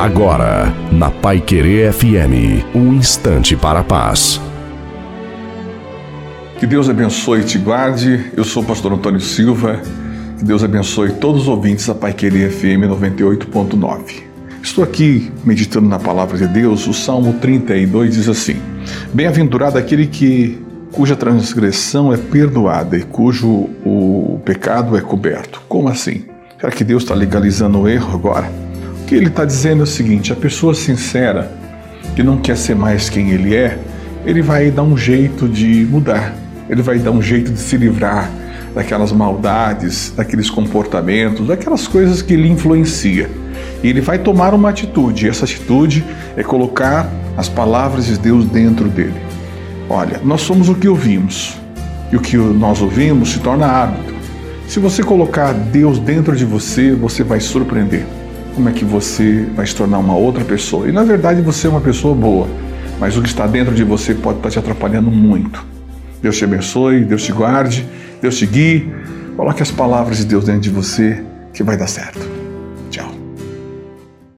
Agora, na Pai Querer FM, um instante para a paz. Que Deus abençoe e te guarde. Eu sou o pastor Antônio Silva. Que Deus abençoe todos os ouvintes da Pai Querer FM 98.9. Estou aqui meditando na palavra de Deus. O Salmo 32 diz assim: Bem-aventurado aquele que cuja transgressão é perdoada e cujo o pecado é coberto. Como assim? Será que Deus está legalizando o erro agora? Que ele está dizendo é o seguinte: a pessoa sincera, que não quer ser mais quem ele é, ele vai dar um jeito de mudar, ele vai dar um jeito de se livrar daquelas maldades, daqueles comportamentos, daquelas coisas que lhe influencia. E ele vai tomar uma atitude, e essa atitude é colocar as palavras de Deus dentro dele. Olha, nós somos o que ouvimos, e o que nós ouvimos se torna hábito. Se você colocar Deus dentro de você, você vai surpreender. Como é que você vai se tornar uma outra pessoa? E na verdade você é uma pessoa boa, mas o que está dentro de você pode estar te atrapalhando muito. Deus te abençoe, Deus te guarde, Deus te guie. Coloque as palavras de Deus dentro de você que vai dar certo.